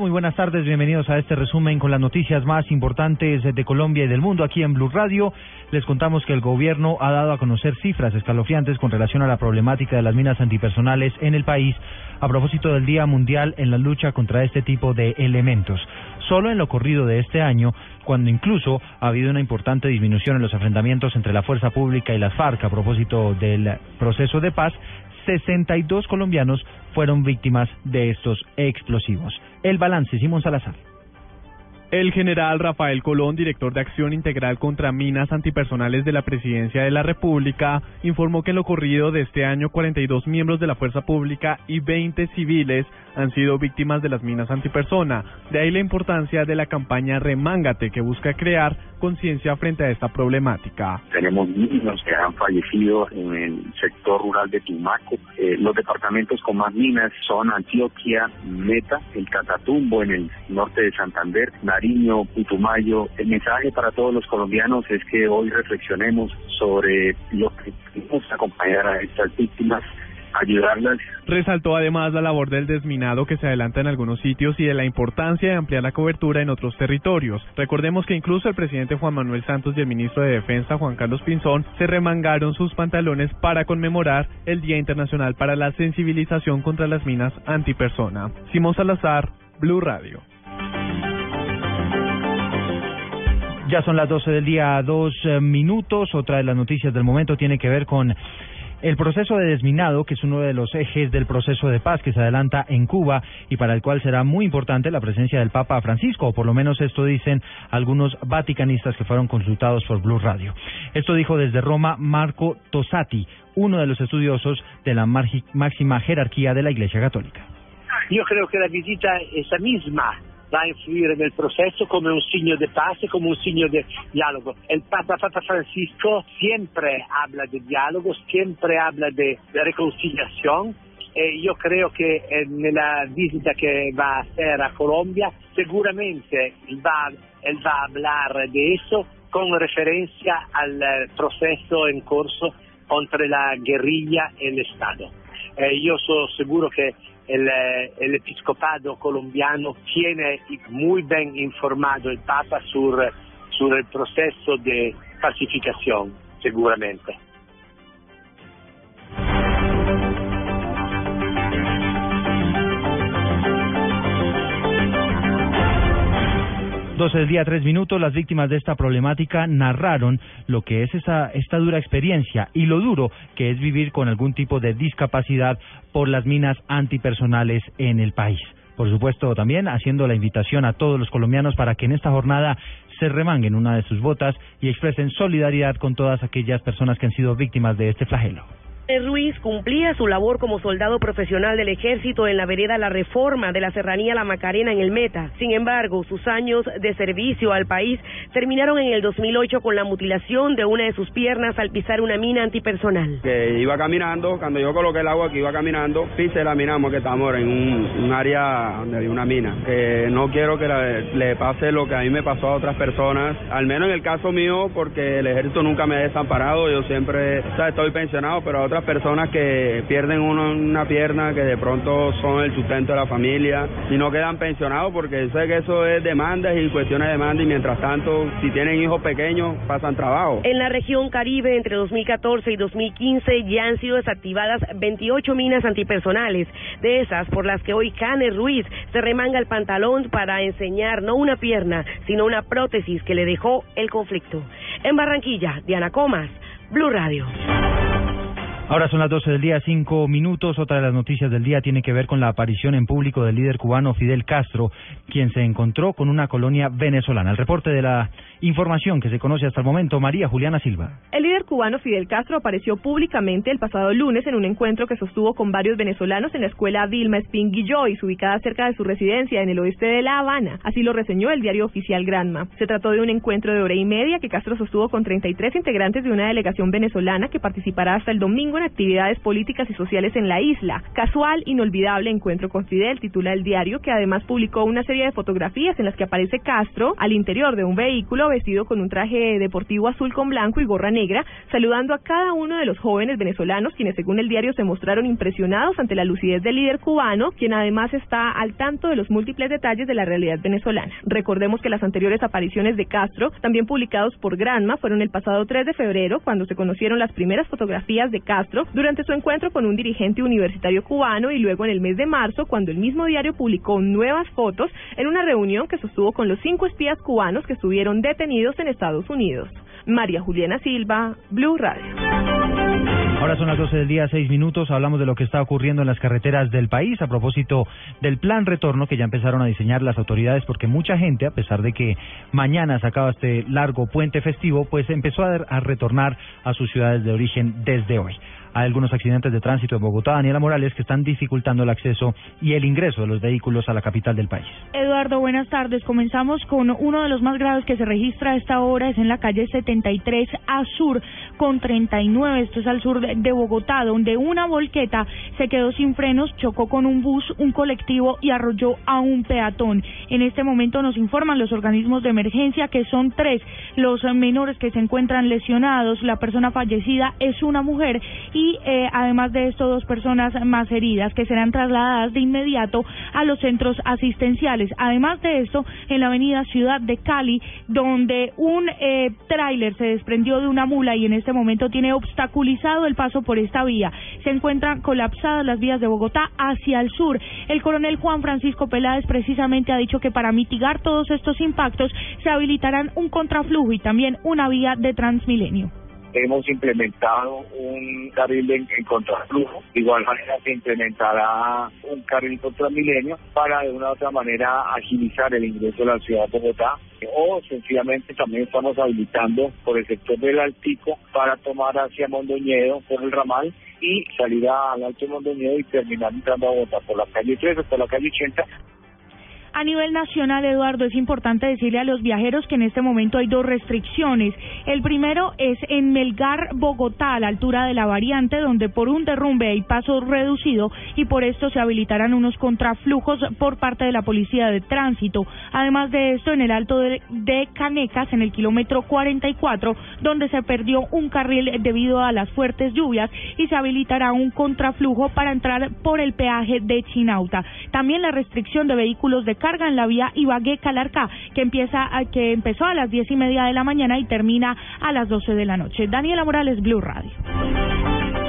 Muy buenas tardes, bienvenidos a este resumen con las noticias más importantes de Colombia y del mundo aquí en Blue Radio. Les contamos que el gobierno ha dado a conocer cifras escalofriantes con relación a la problemática de las minas antipersonales en el país a propósito del Día Mundial en la lucha contra este tipo de elementos. Solo en lo corrido de este año, cuando incluso ha habido una importante disminución en los enfrentamientos entre la fuerza pública y las FARC a propósito del proceso de paz, 62 colombianos fueron víctimas de estos explosivos. El balance, Simón Salazar. El general Rafael Colón, director de Acción Integral contra Minas Antipersonales de la Presidencia de la República, informó que en lo ocurrido de este año 42 miembros de la Fuerza Pública y 20 civiles han sido víctimas de las minas antipersona. De ahí la importancia de la campaña Remángate, que busca crear conciencia frente a esta problemática. Tenemos niños que han fallecido en el sector rural de Tumaco. Eh, los departamentos con más minas son Antioquia, Meta, el Catatumbo en el norte de Santander, Nariño, Putumayo. El mensaje para todos los colombianos es que hoy reflexionemos sobre lo que podemos acompañar a estas víctimas ayudarlas. Resaltó además la labor del desminado que se adelanta en algunos sitios y de la importancia de ampliar la cobertura en otros territorios. Recordemos que incluso el presidente Juan Manuel Santos y el ministro de Defensa Juan Carlos Pinzón se remangaron sus pantalones para conmemorar el Día Internacional para la Sensibilización contra las Minas Antipersona. Simón Salazar, Blue Radio. Ya son las 12 del día, dos eh, minutos. Otra de las noticias del momento tiene que ver con el proceso de desminado, que es uno de los ejes del proceso de paz que se adelanta en Cuba y para el cual será muy importante la presencia del Papa Francisco, o por lo menos esto dicen algunos vaticanistas que fueron consultados por Blue Radio. Esto dijo desde Roma Marco Tosati, uno de los estudiosos de la máxima jerarquía de la Iglesia Católica. Yo creo que la visita esa misma va a influir en el proceso como un signo de paz, como un signo de diálogo. El Papa, Papa Francisco siempre habla de diálogo, siempre habla de, de reconciliación. Eh, yo creo que en la visita que va a hacer a Colombia, seguramente va, él va a hablar de eso con referencia al proceso en curso entre la guerrilla y el Estado. Eh, que el, eh, el, episcopado colombiano tiene muy bien informado el Papa sobre el proceso de pacificación, seguramente. 12 del día, tres minutos, las víctimas de esta problemática narraron lo que es esa, esta dura experiencia y lo duro que es vivir con algún tipo de discapacidad por las minas antipersonales en el país. Por supuesto, también haciendo la invitación a todos los colombianos para que en esta jornada se remanguen una de sus botas y expresen solidaridad con todas aquellas personas que han sido víctimas de este flagelo. Ruiz cumplía su labor como soldado profesional del ejército en la vereda La Reforma de la Serranía La Macarena en el Meta. Sin embargo, sus años de servicio al país terminaron en el 2008 con la mutilación de una de sus piernas al pisar una mina antipersonal. Que iba caminando, cuando yo coloqué el agua que iba caminando, pise la mina porque estamos en un, área donde hay una mina. Que no quiero que le pase lo que a mí me pasó a otras personas, al menos en el caso mío, porque el ejército nunca me ha desamparado, yo siempre estoy pensionado, pero a otras personas que pierden una pierna, que de pronto son el sustento de la familia y no quedan pensionados porque sé que eso es demandas y cuestiones de demanda y mientras tanto, si tienen hijos pequeños, pasan trabajo. En la región Caribe, entre 2014 y 2015, ya han sido desactivadas 28 minas antipersonales. De esas, por las que hoy Cane Ruiz se remanga el pantalón para enseñar no una pierna, sino una prótesis que le dejó el conflicto. En Barranquilla, Diana Comas, Blue Radio. Ahora son las 12 del día, cinco minutos. Otra de las noticias del día tiene que ver con la aparición en público del líder cubano Fidel Castro, quien se encontró con una colonia venezolana. El reporte de la información que se conoce hasta el momento, María Juliana Silva. Cubano Fidel Castro apareció públicamente el pasado lunes en un encuentro que sostuvo con varios venezolanos en la escuela Vilma Espín Guillois, ubicada cerca de su residencia en el oeste de La Habana. Así lo reseñó el diario oficial Granma. Se trató de un encuentro de hora y media que Castro sostuvo con 33 integrantes de una delegación venezolana que participará hasta el domingo en actividades políticas y sociales en la isla. Casual, inolvidable encuentro con Fidel, titula el diario, que además publicó una serie de fotografías en las que aparece Castro al interior de un vehículo vestido con un traje deportivo azul con blanco y gorra negra, saludando a cada uno de los jóvenes venezolanos, quienes según el diario se mostraron impresionados ante la lucidez del líder cubano, quien además está al tanto de los múltiples detalles de la realidad venezolana. Recordemos que las anteriores apariciones de Castro, también publicados por Granma, fueron el pasado 3 de febrero, cuando se conocieron las primeras fotografías de Castro durante su encuentro con un dirigente universitario cubano y luego en el mes de marzo, cuando el mismo diario publicó nuevas fotos en una reunión que sostuvo con los cinco espías cubanos que estuvieron detenidos en Estados Unidos. María Juliana Silva, Blue Radio. Ahora son las 12 del día, seis minutos. Hablamos de lo que está ocurriendo en las carreteras del país a propósito del plan retorno que ya empezaron a diseñar las autoridades, porque mucha gente, a pesar de que mañana se acaba este largo puente festivo, pues empezó a retornar a sus ciudades de origen desde hoy. Hay algunos accidentes de tránsito en Bogotá, Daniela Morales, que están dificultando el acceso y el ingreso de los vehículos a la capital del país. Eduardo, buenas tardes. Comenzamos con uno de los más graves que se registra a esta hora, es en la calle 73 a sur con 39, esto es al sur de Bogotá, donde una volqueta se quedó sin frenos, chocó con un bus, un colectivo y arrolló a un peatón. En este momento nos informan los organismos de emergencia que son tres los menores que se encuentran lesionados, la persona fallecida es una mujer eh, además de esto dos personas más heridas que serán trasladadas de inmediato a los centros asistenciales. Además de esto, en la avenida Ciudad de Cali, donde un eh, tráiler se desprendió de una mula y en este momento tiene obstaculizado el paso por esta vía. Se encuentran colapsadas las vías de Bogotá hacia el sur. El coronel Juan Francisco Peláez precisamente ha dicho que para mitigar todos estos impactos se habilitarán un contraflujo y también una vía de Transmilenio hemos implementado un carril en, contraflujo. De igual manera se implementará un carril contra milenio para de una u otra manera agilizar el ingreso a la ciudad de Bogotá. O sencillamente también estamos habilitando por el sector del Altico para tomar hacia Mondoñedo por el ramal y salir al Alto Mondoñedo y terminar entrando a Bogotá por la calle 3 o por la calle 80 a nivel nacional, Eduardo, es importante decirle a los viajeros que en este momento hay dos restricciones. El primero es en Melgar, Bogotá, a la altura de la variante, donde por un derrumbe hay paso reducido y por esto se habilitarán unos contraflujos por parte de la Policía de Tránsito. Además de esto, en el Alto de, Canecas, en el kilómetro 44, donde se perdió un carril debido a las fuertes lluvias y se habilitará un contraflujo para entrar por el peaje de Chinauta. También la restricción de vehículos de carga en la vía Ibagué-Calarcá, que empieza que empezó a las diez y media de la mañana y termina a las doce de la noche. Daniela Morales, Blue Radio.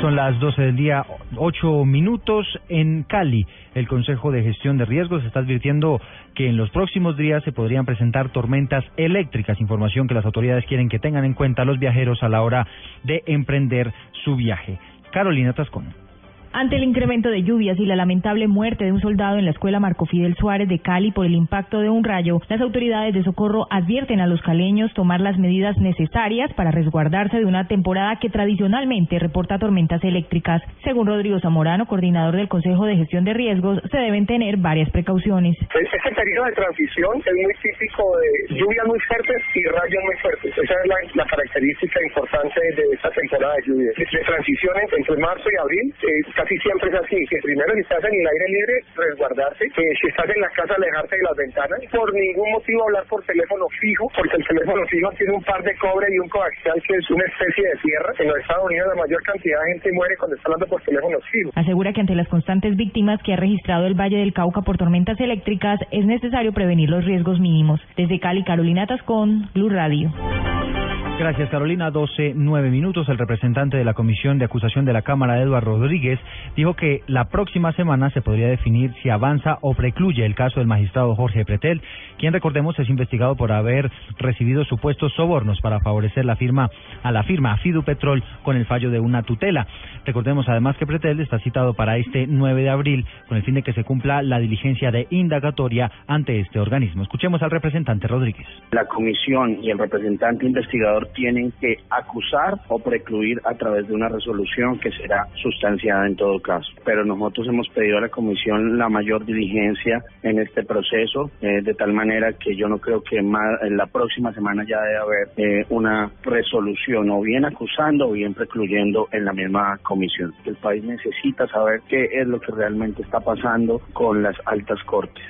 Son las doce del día, ocho minutos en Cali. El Consejo de Gestión de Riesgos está advirtiendo que en los próximos días se podrían presentar tormentas eléctricas, información que las autoridades quieren que tengan en cuenta los viajeros a la hora de emprender su viaje. Carolina Tascón. Ante el incremento de lluvias y la lamentable muerte de un soldado en la escuela Marco Fidel Suárez de Cali por el impacto de un rayo, las autoridades de socorro advierten a los caleños tomar las medidas necesarias para resguardarse de una temporada que tradicionalmente reporta tormentas eléctricas. Según Rodrigo Zamorano, coordinador del Consejo de Gestión de Riesgos, se deben tener varias precauciones. Este periodo de transición es muy típico de lluvias muy fuertes y rayos muy fuertes. Esa es la, característica importante de esta temporada de lluvias. De transiciones entre marzo y abril, eh, casi siempre es así, que primero si estás en el aire libre, resguardarse, que si estás en la casa, alejarte de las ventanas, por ningún motivo hablar por teléfono fijo, porque el teléfono fijo tiene un par de cobre y un coaxial que es una especie de tierra. En los Estados Unidos la mayor cantidad de gente muere cuando está hablando por teléfono fijo. Asegura que ante las constantes víctimas que ha registrado el Valle del Cauca por tormentas eléctricas, es necesario prevenir los riesgos mínimos. Desde Cali, Carolina Tascón, Blue Radio. Gracias, Carolina. 12, 9 minutos. El representante de la Comisión de Acusación de la Cámara, Eduardo Rodríguez, dijo que la próxima semana se podría definir si avanza o precluye el caso del magistrado Jorge Pretel, quien, recordemos, es investigado por haber recibido supuestos sobornos para favorecer la firma a la firma Fidu Petrol con el fallo de una tutela. Recordemos además que Pretel está citado para este 9 de abril con el fin de que se cumpla la diligencia de indagatoria ante este organismo. Escuchemos al representante Rodríguez. La comisión y el representante investigador tienen que acusar o precluir a través de una resolución que será sustanciada en todo caso. Pero nosotros hemos pedido a la Comisión la mayor diligencia en este proceso, eh, de tal manera que yo no creo que más, en la próxima semana ya debe haber eh, una resolución o bien acusando o bien precluyendo en la misma comisión. El país necesita saber qué es lo que realmente está pasando con las altas cortes.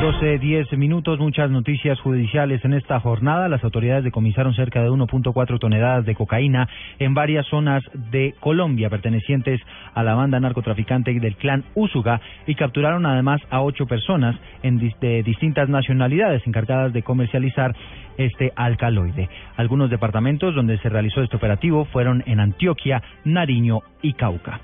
12, 10 minutos, muchas noticias judiciales en esta jornada. Las autoridades decomisaron cerca de 1.4 toneladas de cocaína en varias zonas de Colombia pertenecientes a la banda narcotraficante del clan Úsuga y capturaron además a ocho personas en, de distintas nacionalidades encargadas de comercializar este alcaloide. Algunos departamentos donde se realizó este operativo fueron en Antioquia, Nariño y Cauca.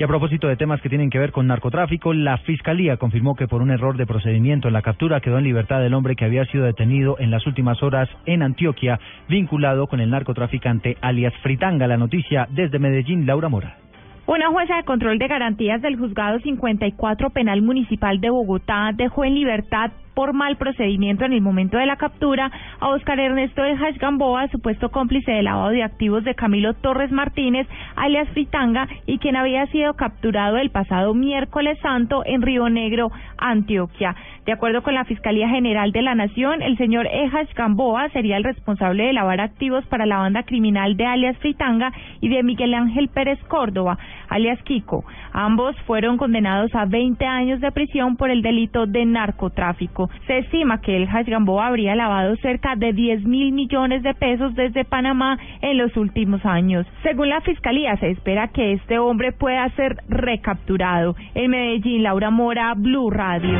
Y a propósito de temas que tienen que ver con narcotráfico, la Fiscalía confirmó que por un error de procedimiento en la captura quedó en libertad el hombre que había sido detenido en las últimas horas en Antioquia, vinculado con el narcotraficante alias Fritanga. La noticia desde Medellín, Laura Mora. Una jueza de control de garantías del juzgado 54 penal municipal de Bogotá dejó en libertad por mal procedimiento en el momento de la captura a Oscar Ernesto de Gamboa, supuesto cómplice de lavado de activos de Camilo Torres Martínez, alias Fritanga, y quien había sido capturado el pasado miércoles santo en Río Negro, Antioquia. De acuerdo con la Fiscalía General de la Nación, el señor Ejas Gamboa sería el responsable de lavar activos para la banda criminal de alias Fritanga y de Miguel Ángel Pérez Córdoba, alias Kiko. Ambos fueron condenados a 20 años de prisión por el delito de narcotráfico. Se estima que el Hash Gamboa habría lavado cerca de 10 mil millones de pesos desde Panamá en los últimos años. Según la Fiscalía, se espera que este hombre pueda ser recapturado. En Medellín, Laura Mora, Blue Radio.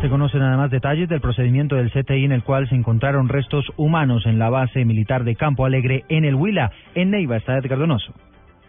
Se conocen además detalles del procedimiento del CTI en el cual se encontraron restos humanos en la base militar de Campo Alegre en el Huila, en Neiva, está Edgar Donoso.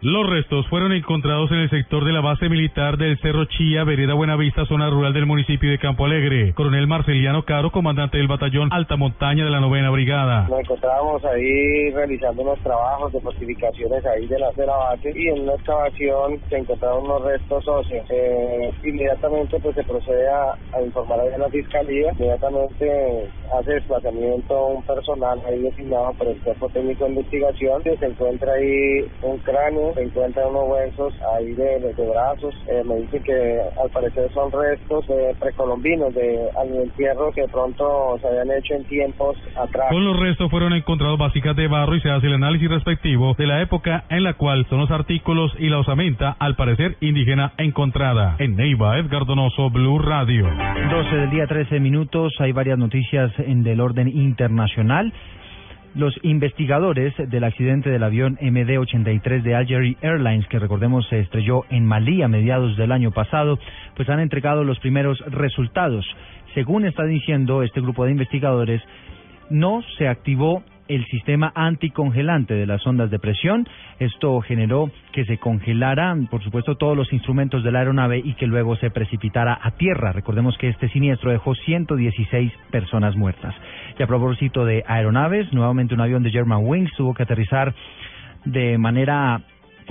Los restos fueron encontrados en el sector de la base militar del Cerro Chía, Vereda Buenavista, zona rural del municipio de Campo Alegre. Coronel Marceliano Caro, comandante del batallón Alta Montaña de la Novena Brigada. Nos encontrábamos ahí realizando unos trabajos de fortificaciones ahí de la, de la base y en una excavación se encontraron unos restos óseos. Eh, inmediatamente pues se procede a, informar a la fiscalía. Inmediatamente hace desplazamiento un personal ahí designado por el cuerpo técnico de investigación. Se encuentra ahí un cráneo se encuentran unos huesos ahí de, de, brazos. Eh, me dice que al parecer son restos de precolombinos, de al entierro que de pronto se habían hecho en tiempos atrás. Con los restos fueron encontrados básicas de barro y se hace el análisis respectivo de la época en la cual son los artículos y la osamenta, al parecer indígena, encontrada. En Neiva, Edgar Donoso, Blue Radio. 12 del día, 13 minutos. Hay varias noticias en del orden internacional. Los investigadores del accidente del avión MD-83 de Algeria Airlines, que recordemos se estrelló en Malí a mediados del año pasado, pues han entregado los primeros resultados. Según está diciendo este grupo de investigadores, no se activó el sistema anticongelante de las ondas de presión. Esto generó que se congelaran, por supuesto, todos los instrumentos de la aeronave y que luego se precipitara a tierra. Recordemos que este siniestro dejó 116 personas muertas. Y a propósito de aeronaves, nuevamente un avión de German Wings tuvo que aterrizar de manera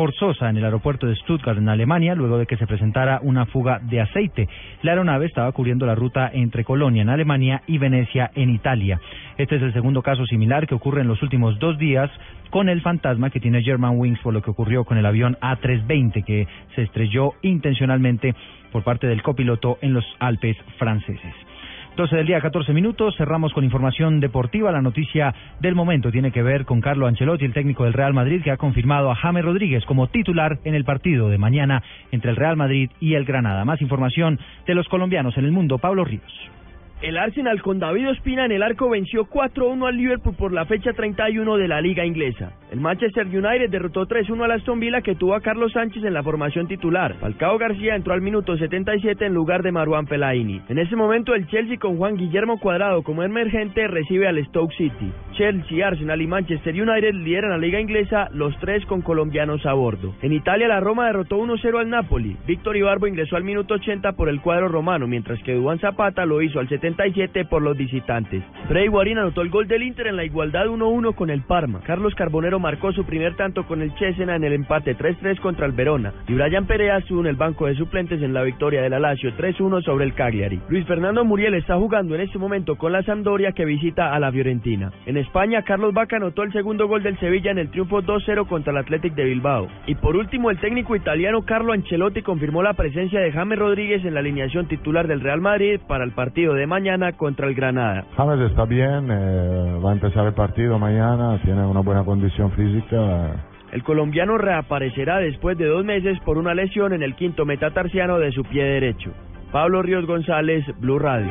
forzosa en el aeropuerto de Stuttgart, en Alemania, luego de que se presentara una fuga de aceite. La aeronave estaba cubriendo la ruta entre Colonia, en Alemania, y Venecia, en Italia. Este es el segundo caso similar que ocurre en los últimos dos días con el fantasma que tiene German Wings por lo que ocurrió con el avión A320 que se estrelló intencionalmente por parte del copiloto en los Alpes franceses. 12 del día, 14 minutos. Cerramos con información deportiva. La noticia del momento tiene que ver con Carlo Ancelotti, el técnico del Real Madrid, que ha confirmado a James Rodríguez como titular en el partido de mañana entre el Real Madrid y el Granada. Más información de los colombianos en el mundo. Pablo Ríos. El Arsenal con David Ospina en el arco venció 4-1 al Liverpool por la fecha 31 de la liga inglesa. El Manchester United derrotó 3-1 al Aston Villa que tuvo a Carlos Sánchez en la formación titular. Falcao García entró al minuto 77 en lugar de Maruán Fellaini. En ese momento el Chelsea con Juan Guillermo Cuadrado como emergente recibe al Stoke City. Chelsea, Arsenal y Manchester United lideran la liga inglesa, los tres con colombianos a bordo. En Italia la Roma derrotó 1-0 al Napoli. Víctor Ibarbo ingresó al minuto 80 por el cuadro romano, mientras que Duan Zapata lo hizo al 70 67 por los visitantes. Freddy Guarín anotó el gol del Inter en la igualdad 1-1 con el Parma. Carlos Carbonero marcó su primer tanto con el Cesena en el empate 3-3 contra el Verona. Y Brian Perea estuvo en el banco de suplentes en la victoria del Lazio 3-1 sobre el Cagliari. Luis Fernando Muriel está jugando en este momento con la Sampdoria que visita a la Fiorentina. En España, Carlos Vaca anotó el segundo gol del Sevilla en el triunfo 2-0 contra el Athletic de Bilbao. Y por último, el técnico italiano Carlo Ancelotti confirmó la presencia de James Rodríguez en la alineación titular del Real Madrid para el partido de mañana contra el Granada. James está bien, eh, va a empezar el partido mañana, tiene una buena condición física. El colombiano reaparecerá después de dos meses por una lesión en el quinto metatarsiano de su pie derecho. Pablo Ríos González, Blue Radio.